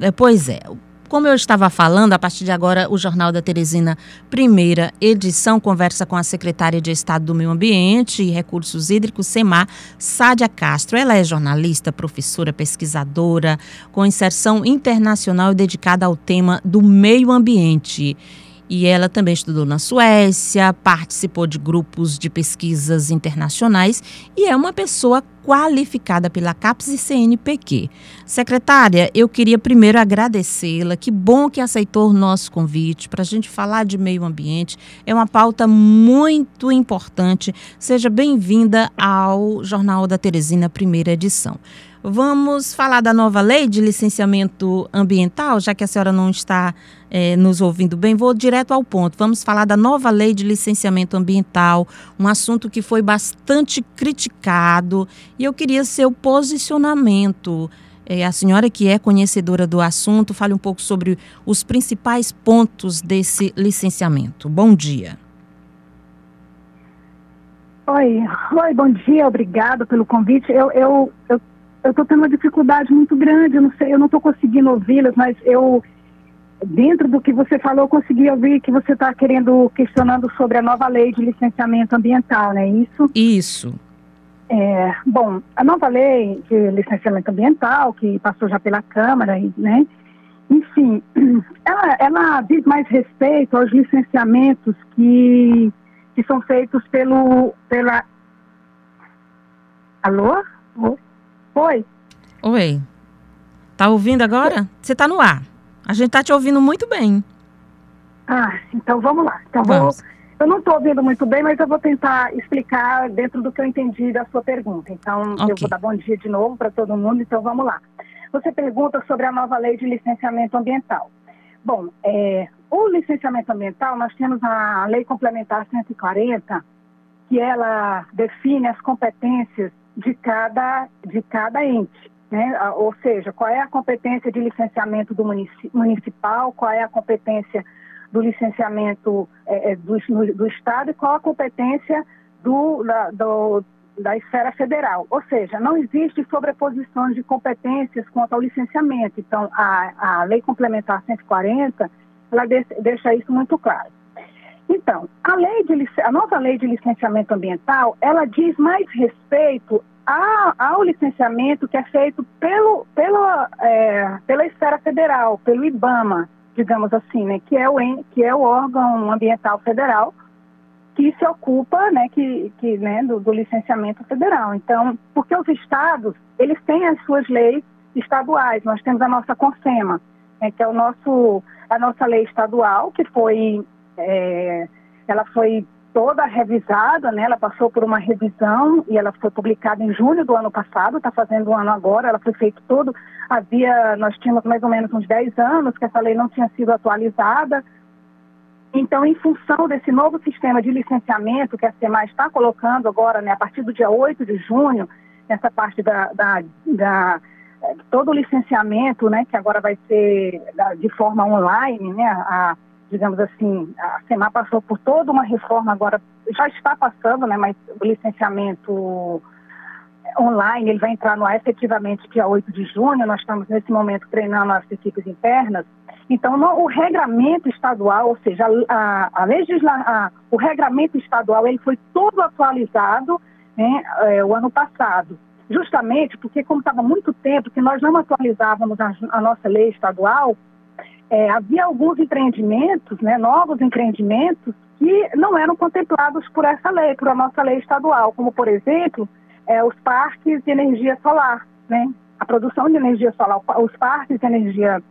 É, pois é. Como eu estava falando, a partir de agora, o Jornal da Teresina, primeira edição, conversa com a secretária de Estado do Meio Ambiente e Recursos Hídricos, SEMAR, Sádia Castro. Ela é jornalista, professora, pesquisadora, com inserção internacional dedicada ao tema do meio ambiente. E ela também estudou na Suécia, participou de grupos de pesquisas internacionais e é uma pessoa qualificada pela CAPES e CNPq. Secretária, eu queria primeiro agradecê-la. Que bom que aceitou o nosso convite para a gente falar de meio ambiente. É uma pauta muito importante. Seja bem-vinda ao Jornal da Teresina, primeira edição. Vamos falar da nova lei de licenciamento ambiental, já que a senhora não está é, nos ouvindo bem, vou direto ao ponto. Vamos falar da nova lei de licenciamento ambiental, um assunto que foi bastante criticado, e eu queria seu posicionamento. É, a senhora que é conhecedora do assunto, fale um pouco sobre os principais pontos desse licenciamento. Bom dia. Oi, oi, bom dia, obrigado pelo convite. Eu, eu, eu eu estou tendo uma dificuldade muito grande, eu não sei, eu não estou conseguindo ouvi-las, mas eu, dentro do que você falou, eu consegui ouvir que você está querendo, questionando sobre a nova lei de licenciamento ambiental, não é isso? Isso. É, bom, a nova lei de licenciamento ambiental, que passou já pela Câmara, né? Enfim, ela, ela diz mais respeito aos licenciamentos que, que são feitos pelo, pela... Alô? Alô? Oi. Oi. Tá ouvindo agora? Você tá no ar. A gente tá te ouvindo muito bem. Ah, então vamos lá. Então vamos. Vou, eu não estou ouvindo muito bem, mas eu vou tentar explicar dentro do que eu entendi da sua pergunta. Então, okay. eu vou dar bom dia de novo para todo mundo, então vamos lá. Você pergunta sobre a nova lei de licenciamento ambiental. Bom, é, o licenciamento ambiental, nós temos a Lei Complementar 140, que ela define as competências de cada, de cada ente. Né? Ou seja, qual é a competência de licenciamento do municipal, qual é a competência do licenciamento é, é do, do, Estado e qual a competência do, da, do, da esfera federal. Ou seja, não existe sobreposição de competências quanto ao licenciamento. Então, a, a Lei Complementar 140, ela deixa isso muito claro. Então, a, lei de, a nova lei de licenciamento ambiental, ela diz mais respeito a, ao licenciamento que é feito pelo, pelo, é, pela esfera federal, pelo IBAMA, digamos assim, né, que, é o, que é o órgão ambiental federal que se ocupa né, que, que, né, do, do licenciamento federal. Então, porque os estados, eles têm as suas leis estaduais, nós temos a nossa CONSEMA, né, que é o nosso, a nossa lei estadual, que foi é, ela foi toda revisada, né? Ela passou por uma revisão e ela foi publicada em junho do ano passado, está fazendo um ano agora, ela foi feita todo, havia, nós tínhamos mais ou menos uns 10 anos que essa lei não tinha sido atualizada. Então, em função desse novo sistema de licenciamento que a SEMA está colocando agora, né, a partir do dia 8 de junho, nessa parte da, da, da todo o licenciamento, né, que agora vai ser de forma online, né, a, digamos assim, a SEMAR passou por toda uma reforma agora, já está passando, né, mas o licenciamento online, ele vai entrar no ar efetivamente dia 8 de junho, nós estamos nesse momento treinando as equipes internas, então no, o regramento estadual, ou seja, a, a legisla, a, o regramento estadual, ele foi todo atualizado né, é, o ano passado, justamente porque como estava muito tempo que nós não atualizávamos a, a nossa lei estadual, é, havia alguns empreendimentos, né, novos empreendimentos, que não eram contemplados por essa lei, por a nossa lei estadual, como, por exemplo, é, os parques de energia solar, né? A produção de energia solar, os parques de energia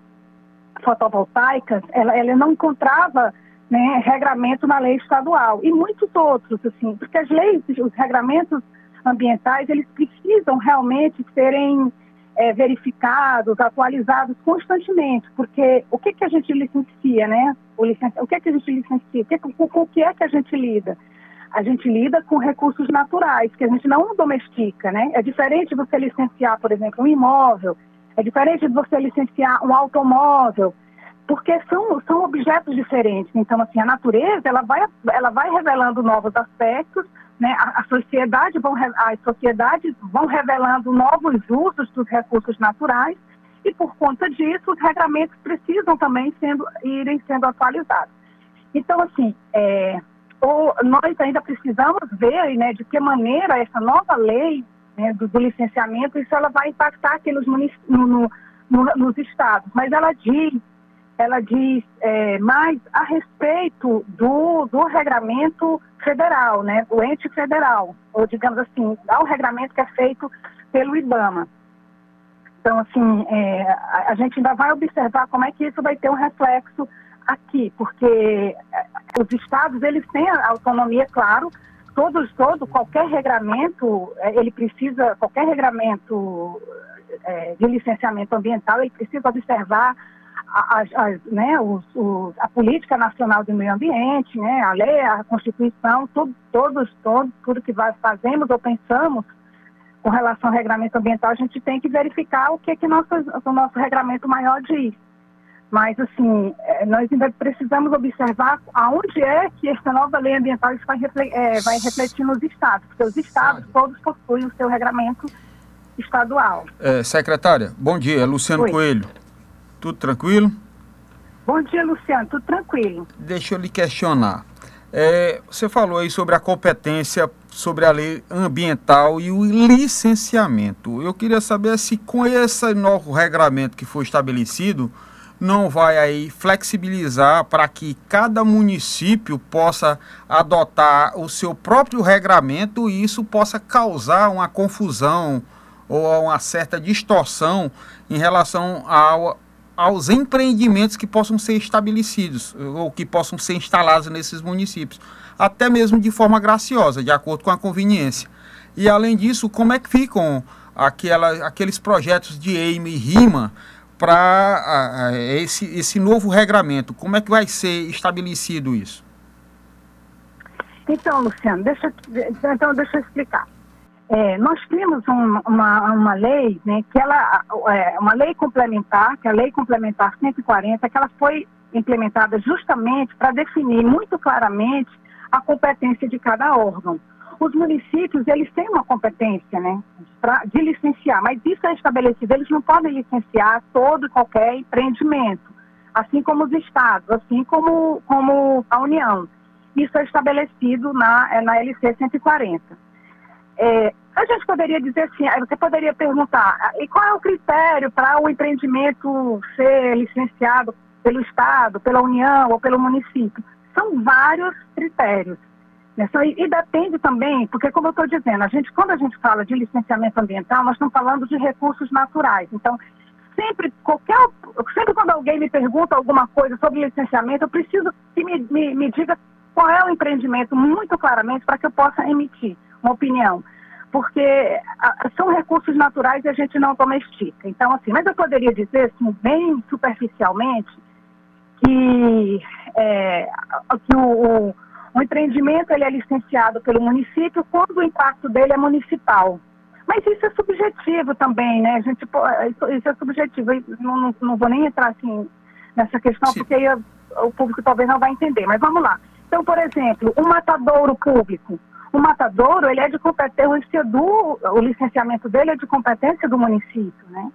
fotovoltaica, ela, ela não encontrava né, regramento na lei estadual e muitos outros, assim, porque as leis, os regramentos ambientais, eles precisam realmente serem é, verificados, atualizados constantemente, porque o que, que a gente licencia, né? O, licen... o que, que a gente licencia? O que, com, o que é que a gente lida? A gente lida com recursos naturais, que a gente não domestica, né? É diferente você licenciar, por exemplo, um imóvel, é diferente de você licenciar um automóvel, porque são, são objetos diferentes. Então, assim, a natureza, ela vai, ela vai revelando novos aspectos, né, a, a, sociedade vão, as sociedades vão revelando novos usos dos recursos naturais e por conta disso os regramentos precisam também sendo, irem sendo atualizados. Então, assim, é, ou nós ainda precisamos ver né, de que maneira essa nova lei né, do, do, licenciamento, isso ela vai impactar aqui nos, no, no, no, nos estados, mas ela diz, ela diz é, mais a respeito do, do regramento federal, né, do ente federal, ou digamos assim, ao regramento que é feito pelo IBAMA. Então, assim, é, a, gente ainda vai observar como é que isso vai ter um reflexo aqui, porque é, os estados, eles têm autonomia, claro, todos, todo, qualquer regramento, é, ele precisa, qualquer regramento é, de licenciamento ambiental, ele precisa observar a, a, né, os, os, a política nacional do meio ambiente, né, a lei, a Constituição, tudo, todos, todos, tudo que fazemos ou pensamos com relação ao regramento ambiental, a gente tem que verificar o que, que nosso, o nosso regramento maior diz. Mas, assim, é, nós ainda precisamos observar aonde é que essa nova lei ambiental vai, refletir, é, vai refletir nos estados, porque os estados todos possuem o seu regramento estadual. É, secretária, bom dia, Luciano Oi. Coelho. Tudo tranquilo? Bom dia, Luciano, tudo tranquilo. Deixa eu lhe questionar. É, você falou aí sobre a competência sobre a lei ambiental e o licenciamento. Eu queria saber se com esse novo regramento que foi estabelecido, não vai aí flexibilizar para que cada município possa adotar o seu próprio regramento e isso possa causar uma confusão ou uma certa distorção em relação ao, aos empreendimentos que possam ser estabelecidos ou que possam ser instalados nesses municípios, até mesmo de forma graciosa, de acordo com a conveniência. E além disso, como é que ficam aquela, aqueles projetos de EIME e RIMA para esse, esse novo regramento? Como é que vai ser estabelecido isso? Então, Luciano, deixa, então deixa eu explicar. É, nós temos um, uma, uma lei, né, que ela, é, uma lei complementar, que é a Lei Complementar 140, que ela foi implementada justamente para definir muito claramente a competência de cada órgão os municípios, eles têm uma competência, né, pra, de licenciar, mas isso é estabelecido, eles não podem licenciar todo e qualquer empreendimento, assim como os estados, assim como, como a União. Isso é estabelecido na, na LC 140. É, a gente poderia dizer assim, você poderia perguntar, e qual é o critério para o empreendimento ser licenciado pelo Estado, pela União ou pelo município? São vários critérios. E, e depende também, porque como eu estou dizendo, a gente, quando a gente fala de licenciamento ambiental, nós estamos falando de recursos naturais. Então, sempre, qualquer, sempre quando alguém me pergunta alguma coisa sobre licenciamento, eu preciso que me, me, me diga qual é o empreendimento muito claramente para que eu possa emitir uma opinião. Porque são recursos naturais e a gente não domestica. Então, assim, mas eu poderia dizer, assim, bem superficialmente, que, é, que o, o o empreendimento ele é licenciado pelo município quando o impacto dele é municipal. Mas isso é subjetivo também, né? A gente, isso é subjetivo. não, não, não vou nem entrar assim nessa questão, Sim. porque aí o público talvez não vai entender. Mas vamos lá. Então, por exemplo, um matadouro público. O matadouro, ele é de competência do... O licenciamento dele é de competência do município, né?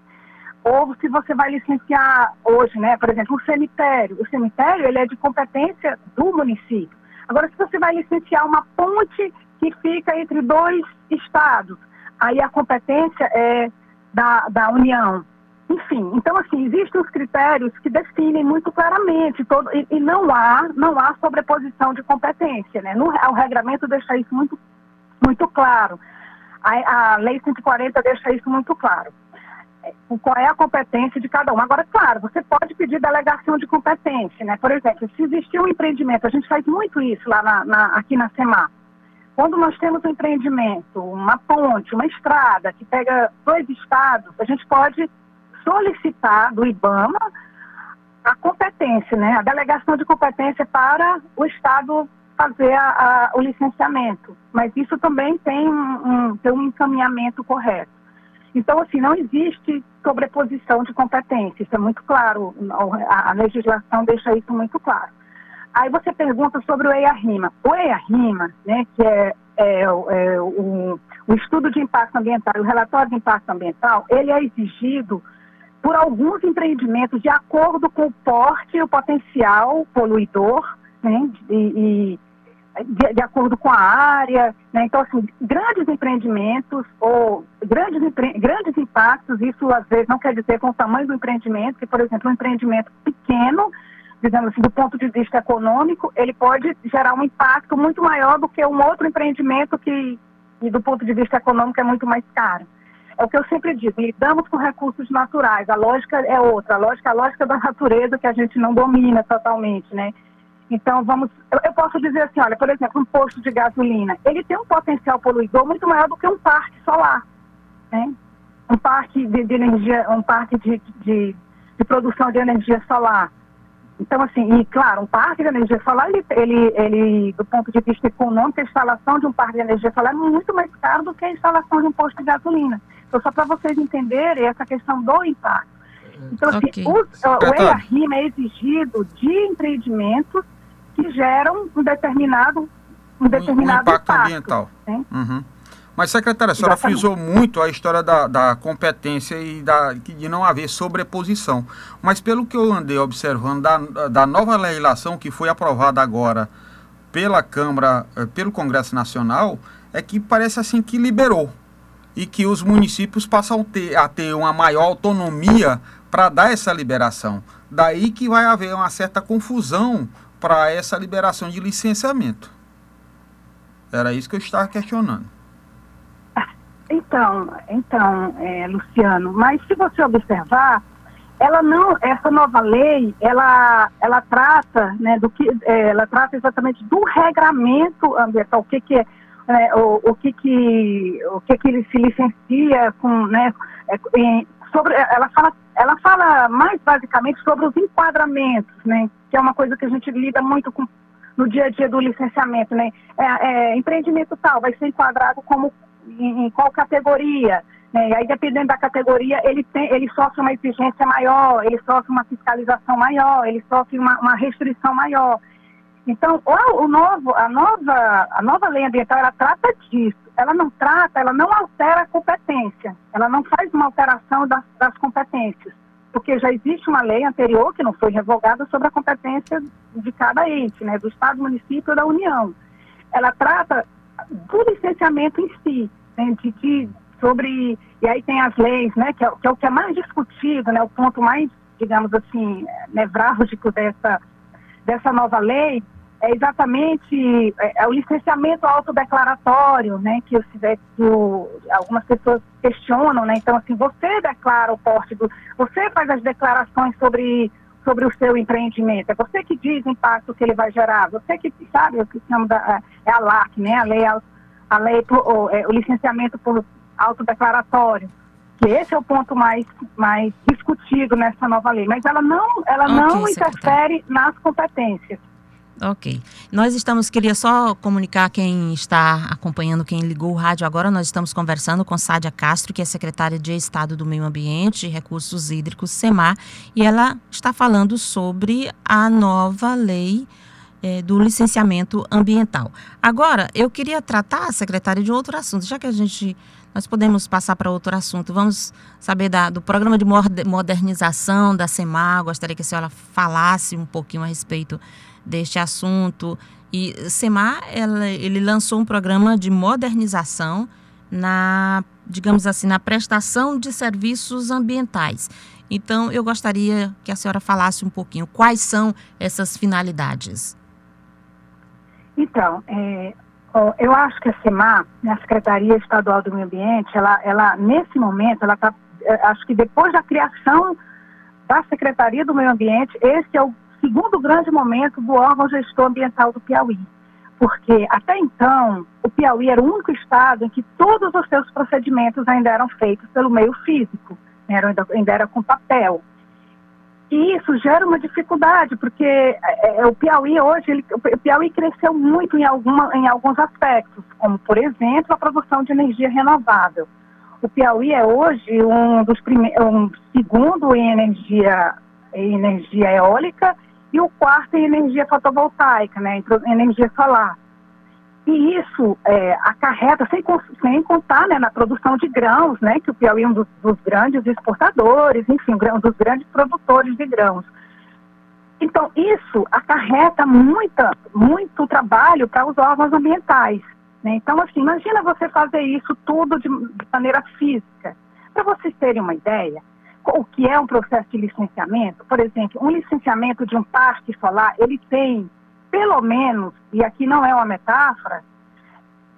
Ou se você vai licenciar hoje, né? Por exemplo, o cemitério. O cemitério, ele é de competência do município. Agora, se você vai licenciar uma ponte que fica entre dois estados, aí a competência é da, da União. Enfim, então assim, existem os critérios que definem muito claramente todo, e, e não há não há sobreposição de competência, né? No, o regramento deixa isso muito, muito claro. A, a Lei 140 deixa isso muito claro qual é a competência de cada um. Agora, claro, você pode pedir delegação de competência, né? Por exemplo, se existir um empreendimento, a gente faz muito isso lá na, na, aqui na SEMAR. Quando nós temos um empreendimento, uma ponte, uma estrada que pega dois estados, a gente pode solicitar do IBAMA a competência, né? A delegação de competência para o estado fazer a, a, o licenciamento. Mas isso também tem um, um, tem um encaminhamento correto. Então, assim, não existe sobreposição de competência, isso é muito claro, a, legislação deixa isso muito claro. Aí você pergunta sobre o EIA-RIMA. O EIA-RIMA, né, que é, é, é o, o, estudo de impacto ambiental, o relatório de impacto ambiental, ele é exigido por alguns empreendimentos de acordo com o porte e o potencial poluidor, né, e, de, de, acordo com a área. Né, então, assim, grandes empreendimentos ou grandes, grandes impactos, isso às vezes não quer dizer com o tamanho do empreendimento, que, por exemplo, um empreendimento pequeno, digamos assim, do ponto de vista econômico, ele pode gerar um impacto muito maior do que um outro empreendimento que, e do ponto de vista econômico, é muito mais caro. É o que eu sempre digo, lidamos com recursos naturais, a lógica é outra, a lógica é a lógica da natureza que a gente não domina totalmente, né? Então, vamos, eu, posso dizer assim, olha, por exemplo, um posto de gasolina, ele tem um potencial poluidor muito maior do que um parque solar, né? Um parque de, de energia, um parque de, de, de, produção de energia solar. Então, assim, e claro, um parque de energia solar, ele, ele, ele, do ponto de vista econômico, a instalação de um parque de energia solar é muito mais caro do que a instalação de um posto de gasolina. Então, só para vocês entenderem essa questão do impacto. Então, assim, okay. o, o é exigido de empreendimentos que geram um determinado, um determinado um impacto, impacto, ambiental. Né? Uhum. Mas, secretária, a senhora Exatamente. frisou muito a história da, da competência e da, de não haver sobreposição. Mas, pelo que eu andei observando da, da nova legislação que foi aprovada agora pela Câmara, eh, pelo Congresso Nacional, é que parece assim que liberou e que os municípios passam a ter, a ter uma maior autonomia para dar essa liberação. Daí que vai haver uma certa confusão para essa liberação de licenciamento. Era isso que eu estava questionando. Então, então, é, Luciano, mas se você observar, ela não, essa nova lei, ela, ela trata, né, do que, é, ela trata exatamente do regramento ambiental, o que que é né, o, o, que que o que que ele se licencia com, né, é, sobre, ela fala, ela fala mais basicamente sobre os enquadramentos, né, que é uma coisa que a gente lida muito com no dia a dia do licenciamento, né, é, é, empreendimento tal vai ser enquadrado como em, em qual categoria, né, e aí dependendo da categoria ele tem, ele sofre uma exigência maior, ele sofre uma fiscalização maior, ele sofre uma, uma restrição maior. Então, o, novo, a, nova, a nova lei ambiental, ela trata disso. Ela não trata, ela não altera a competência. Ela não faz uma alteração das, das competências. Porque já existe uma lei anterior, que não foi revogada, sobre a competência de cada ente, né, do Estado, município e da União. Ela trata do licenciamento em si, né, de, sobre... E aí tem as leis, né, que é, que é o que é mais discutido, né, o ponto mais, digamos assim, nevrálgico dessa, dessa nova lei, é exatamente é, é o licenciamento autodeclaratório, né, que, eu, que algumas pessoas questionam, né, então assim, você declara o porte do, você faz as declarações sobre, sobre o seu empreendimento, é você que diz o impacto que ele vai gerar, você que sabe o que chama da, é a LAC, né, a lei, a lei o, é, o licenciamento por autodeclaratório, que esse é o ponto mais, mais discutido nessa nova lei, mas ela não, ela okay, não interfere nas competências. Ok. Nós estamos, queria só comunicar quem está acompanhando, quem ligou o rádio agora, nós estamos conversando com Sádia Castro, que é secretária de Estado do Meio Ambiente e Recursos Hídricos, SEMAR, e ela está falando sobre a nova lei é, do licenciamento ambiental. Agora, eu queria tratar, secretária, de outro assunto, já que a gente nós podemos passar para outro assunto. Vamos saber da, do programa de modernização da SEMAR. Gostaria que a senhora falasse um pouquinho a respeito deste assunto. E SEMAR, ela, ele lançou um programa de modernização na, digamos assim, na prestação de serviços ambientais. Então, eu gostaria que a senhora falasse um pouquinho quais são essas finalidades. Então, é, eu acho que a SEMAR, né, a Secretaria Estadual do Meio Ambiente, ela, ela nesse momento, ela está, é, acho que depois da criação da Secretaria do Meio Ambiente, esse é o segundo grande momento do órgão gestor ambiental do Piauí. Porque até então, o Piauí era o único estado em que todos os seus procedimentos ainda eram feitos pelo meio físico, né, ainda, ainda era com papel. E isso gera uma dificuldade, porque é, é, o Piauí hoje, ele, o Piauí cresceu muito em, alguma, em alguns aspectos, como, por exemplo, a produção de energia renovável. O Piauí é hoje um dos primeiros, um segundo em energia, em energia eólica e o quarto em energia fotovoltaica, né, em energia solar. E isso é, acarreta, sem, sem contar né, na produção de grãos, né, que o Piauí é um dos, dos grandes exportadores, enfim, um dos grandes produtores de grãos. Então, isso acarreta muita, muito trabalho para os órgãos ambientais. Né? Então, assim, imagina você fazer isso tudo de, de maneira física. Para vocês terem uma ideia, o que é um processo de licenciamento, por exemplo, um licenciamento de um parque solar, ele tem pelo menos, e aqui não é uma metáfora,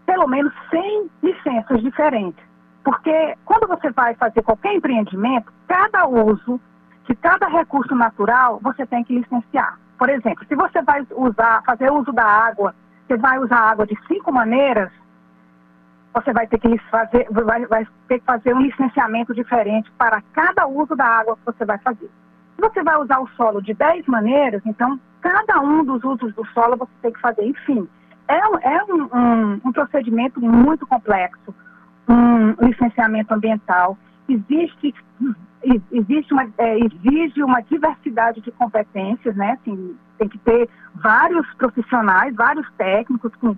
pelo menos 100 licenças diferentes. Porque quando você vai fazer qualquer empreendimento, cada uso de cada recurso natural você tem que licenciar. Por exemplo, se você vai usar, fazer uso da água, você vai usar água de cinco maneiras, você vai ter que fazer, vai, vai ter que fazer um licenciamento diferente para cada uso da água que você vai fazer. Se você vai usar o solo de 10 maneiras, então cada um dos usos do solo você tem que fazer. Enfim, é, é um, um, um procedimento muito complexo, um licenciamento ambiental. Existe, existe uma, é, exige uma diversidade de competências, né? Assim, tem que ter vários profissionais, vários técnicos com,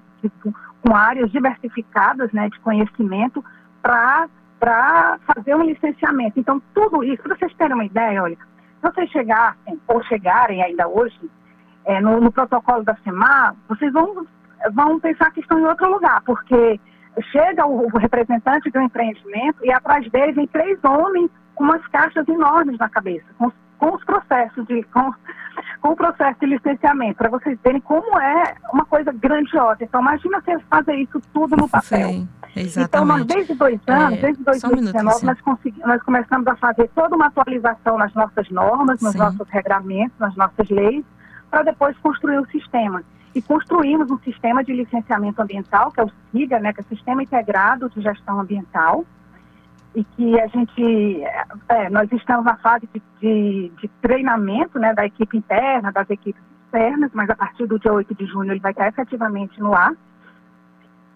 com, áreas diversificadas né, de conhecimento para fazer um licenciamento. Então, tudo isso, para vocês terem uma ideia, olha, se vocês chegassem, ou chegarem ainda hoje, é, no, no, protocolo da CEMAR, vocês vão, vão pensar que estão em outro lugar, porque chega o, o representante do empreendimento e atrás dele vem três homens com umas caixas enormes na cabeça, com, com os processos de. Com, com o processo de licenciamento, para vocês verem como é uma coisa grandiosa. Então, imagina você fazer isso tudo no papel. Sim. Exatamente. Então, nós, desde dois é, anos, é, desde 2019, um nós, nós começamos a fazer toda uma atualização nas nossas normas, nos Sim. nossos regramentos, nas nossas leis, para depois construir o sistema. E construímos um sistema de licenciamento ambiental, que é o SIGA, né, que é o Sistema Integrado de Gestão Ambiental, e que a gente, é, nós estamos na fase de, de, de, treinamento né, da equipe interna, das equipes externas, mas a partir do dia 8 de junho ele vai estar efetivamente no ar.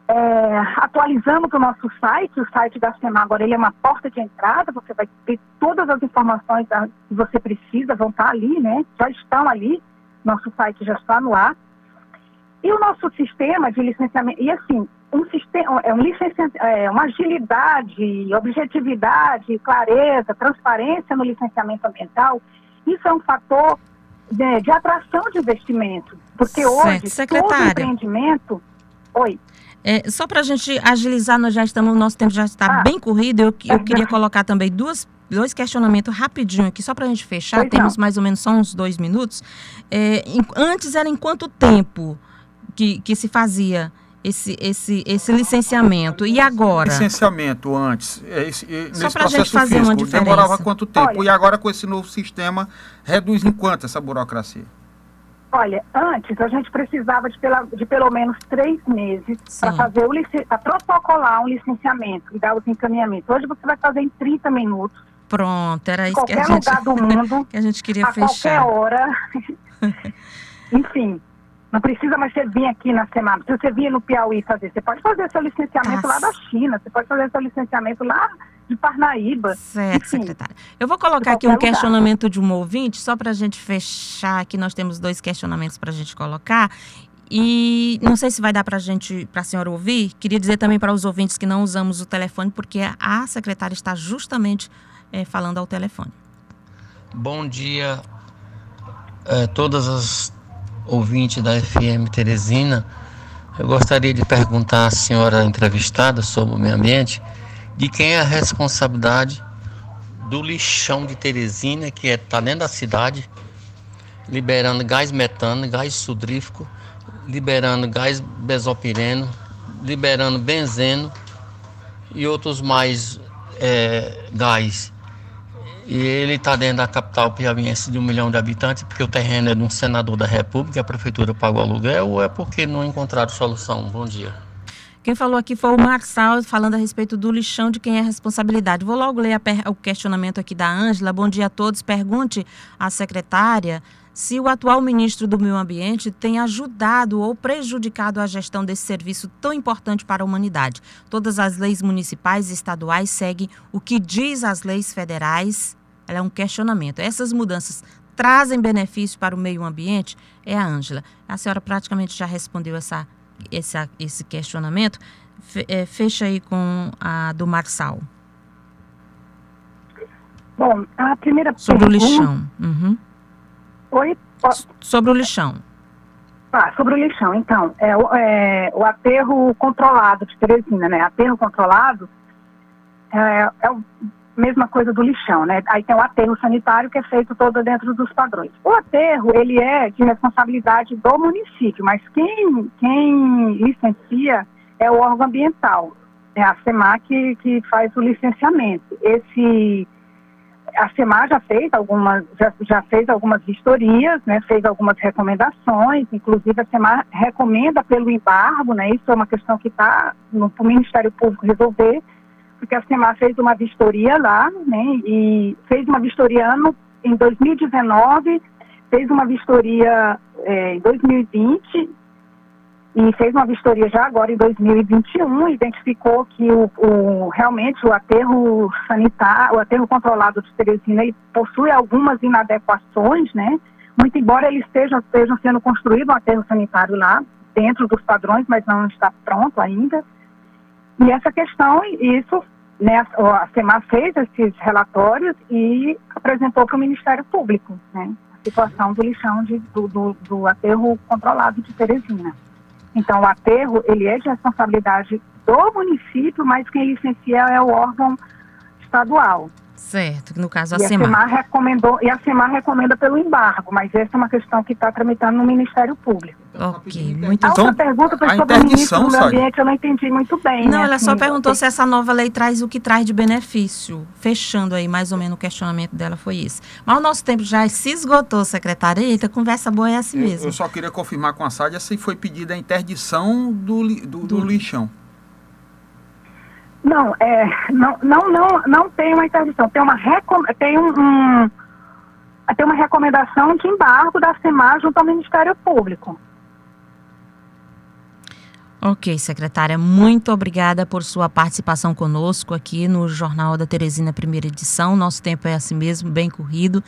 É, atualizamos o nosso site, o site da SEMA agora ele é uma porta de entrada, você vai ter todas as informações que você precisa, vão estar ali, né? Já estão ali, nosso site já está no ar. E o nosso sistema de licenciamento, e assim, um sistema, é um licenciamento, é, uma agilidade, objetividade, clareza, transparência no licenciamento ambiental, isso é um fator de, de atração de investimento. Porque certo. hoje, Secretária. todo empreendimento. Oi. É, só para a gente agilizar, nós já estamos, o nosso tempo já está ah, bem corrido. Eu, eu queria colocar também duas, dois questionamentos rapidinho aqui, só para a gente fechar. Pois Temos não. mais ou menos só uns dois minutos. É, em, antes era em quanto tempo que, que se fazia esse, esse, esse licenciamento. E agora? Licenciamento antes, é esse, Só para a gente fazer físico, uma diferença. Demorava quanto tempo? Olha, e agora com esse novo sistema, reduz em quanto essa burocracia? Olha, antes a gente precisava de, pela, de pelo menos três meses para fazer o para protocolar um licenciamento e dar os encaminhamentos. Hoje você vai fazer em 30 minutos. Pronto, era isso que a gente, lugar do mundo, que a gente queria a fechar. qualquer hora. Enfim, não precisa mais você vir aqui na semana. Se você vir no Piauí fazer, você pode fazer seu licenciamento Nossa. lá da China, você pode fazer seu licenciamento lá de Parnaíba. Certo, Enfim, secretária. Eu vou colocar aqui um lugar. questionamento de um ouvinte, só para a gente fechar aqui, nós temos dois questionamentos para a gente colocar. E não sei se vai dar para a gente, para a senhora ouvir. Queria dizer também para os ouvintes que não usamos o telefone, porque a secretária está justamente é, falando ao telefone. Bom dia a todas as ouvintes da FM Teresina. Eu gostaria de perguntar à senhora entrevistada sobre o meio ambiente de quem é a responsabilidade do lixão de Teresina, que está é, tá dentro da cidade, liberando gás metano, gás sudrífico, liberando gás besopireno, liberando benzeno e outros mais é, gás. E ele está dentro da capital piauiense de um milhão de habitantes, porque o terreno é de um senador da República, a prefeitura pagou aluguel, ou é porque não encontraram solução? Bom dia. Quem falou aqui foi o Marçal, falando a respeito do lixão, de quem é a responsabilidade. Vou logo ler o questionamento aqui da Ângela. Bom dia a todos. Pergunte à secretária se o atual ministro do Meio Ambiente tem ajudado ou prejudicado a gestão desse serviço tão importante para a humanidade. Todas as leis municipais e estaduais seguem o que diz as leis federais. Ela é um questionamento. Essas mudanças trazem benefício para o meio ambiente? É a Ângela. A senhora praticamente já respondeu essa esse, esse questionamento, é, fecha aí com a do Marçal. Bom, a primeira Sobre pergunta... o lixão. Uhum. Oi? Sobre o lixão. Ah, sobre o lixão, então, é, é, o aterro controlado de Teresina, né? Aterro controlado é, é a mesma coisa do lixão, né? Aí tem o aterro sanitário que é feito todo dentro dos padrões. O aterro, ele é de responsabilidade do município, mas quem, quem licencia é o órgão ambiental, é a SEMAC que, que faz o licenciamento. Esse a SEMAR já fez algumas, já, já, fez algumas vistorias, né, fez algumas recomendações, inclusive a SEMAR recomenda pelo embargo, né, isso é uma questão que está no Ministério Público resolver, porque a SEMAR fez uma vistoria lá, né, e fez uma vistoria ano, em 2019, fez uma vistoria é, em 2020 e fez uma vistoria já agora em 2021, identificou que o, o, realmente o aterro sanitário, o aterro controlado de Teresina, possui algumas inadequações, né? Muito embora ele esteja, estejam sendo construído um aterro sanitário lá, dentro dos padrões, mas não está pronto ainda. E essa questão, isso, né, a SEMAR fez esses relatórios e apresentou para o Ministério Público, né? A situação do lixão de, do, do, do aterro controlado de Teresina. Então, o aterro, ele é de responsabilidade do município, mas quem licencia é o órgão estadual. Certo, no caso a e CEMAR. A recomendou, e a CEMAR recomenda pelo embargo, mas essa é uma questão que está tramitando no Ministério Público. Ok, muito A outra então, pergunta foi sobre o ministro do Meio Ambiente, eu não entendi muito bem. Não, né? ela só perguntou se essa nova lei traz o que traz de benefício. Fechando aí, mais ou menos, o questionamento dela foi esse. Mas o nosso tempo já se esgotou, secretária. Eita, conversa boa é assim mesmo. Eu só queria confirmar com a Sádia se foi pedida a interdição do, do, do, do lixão. Não, é, não, não, não, não tem uma interdição, tem uma, tem um, um, tem uma recomendação de embargo da SEMAR junto ao Ministério Público. Ok, secretária, muito obrigada por sua participação conosco aqui no Jornal da Teresina, primeira edição. Nosso tempo é assim mesmo, bem corrido.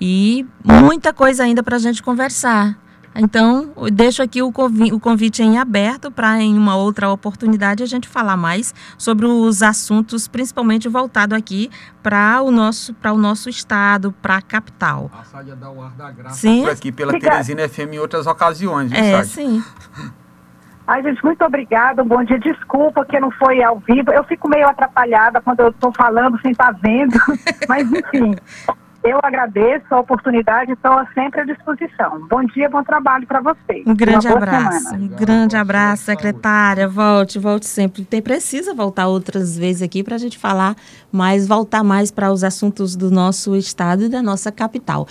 E muita coisa ainda para a gente conversar. Então, deixo aqui o convite em aberto para, em uma outra oportunidade, a gente falar mais sobre os assuntos, principalmente voltado aqui para o nosso, para o nosso estado, para a capital. A Sádia dá o ar da graça sim. aqui pela Teresina FM em outras ocasiões, viu, É, Sádia? sim. Ai, gente, muito obrigada. Um bom dia. Desculpa que não foi ao vivo. Eu fico meio atrapalhada quando eu estou falando sem estar tá vendo. Mas, enfim, eu agradeço a oportunidade e estou sempre à disposição. Bom dia, bom trabalho para vocês. Um grande abraço. Semana. Um grande abraço, secretária. Volte, volte sempre. Tem, precisa voltar outras vezes aqui para a gente falar mais, voltar mais para os assuntos do nosso estado e da nossa capital.